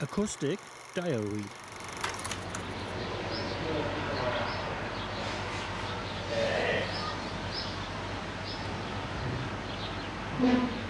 Acoustic Diary Yeah.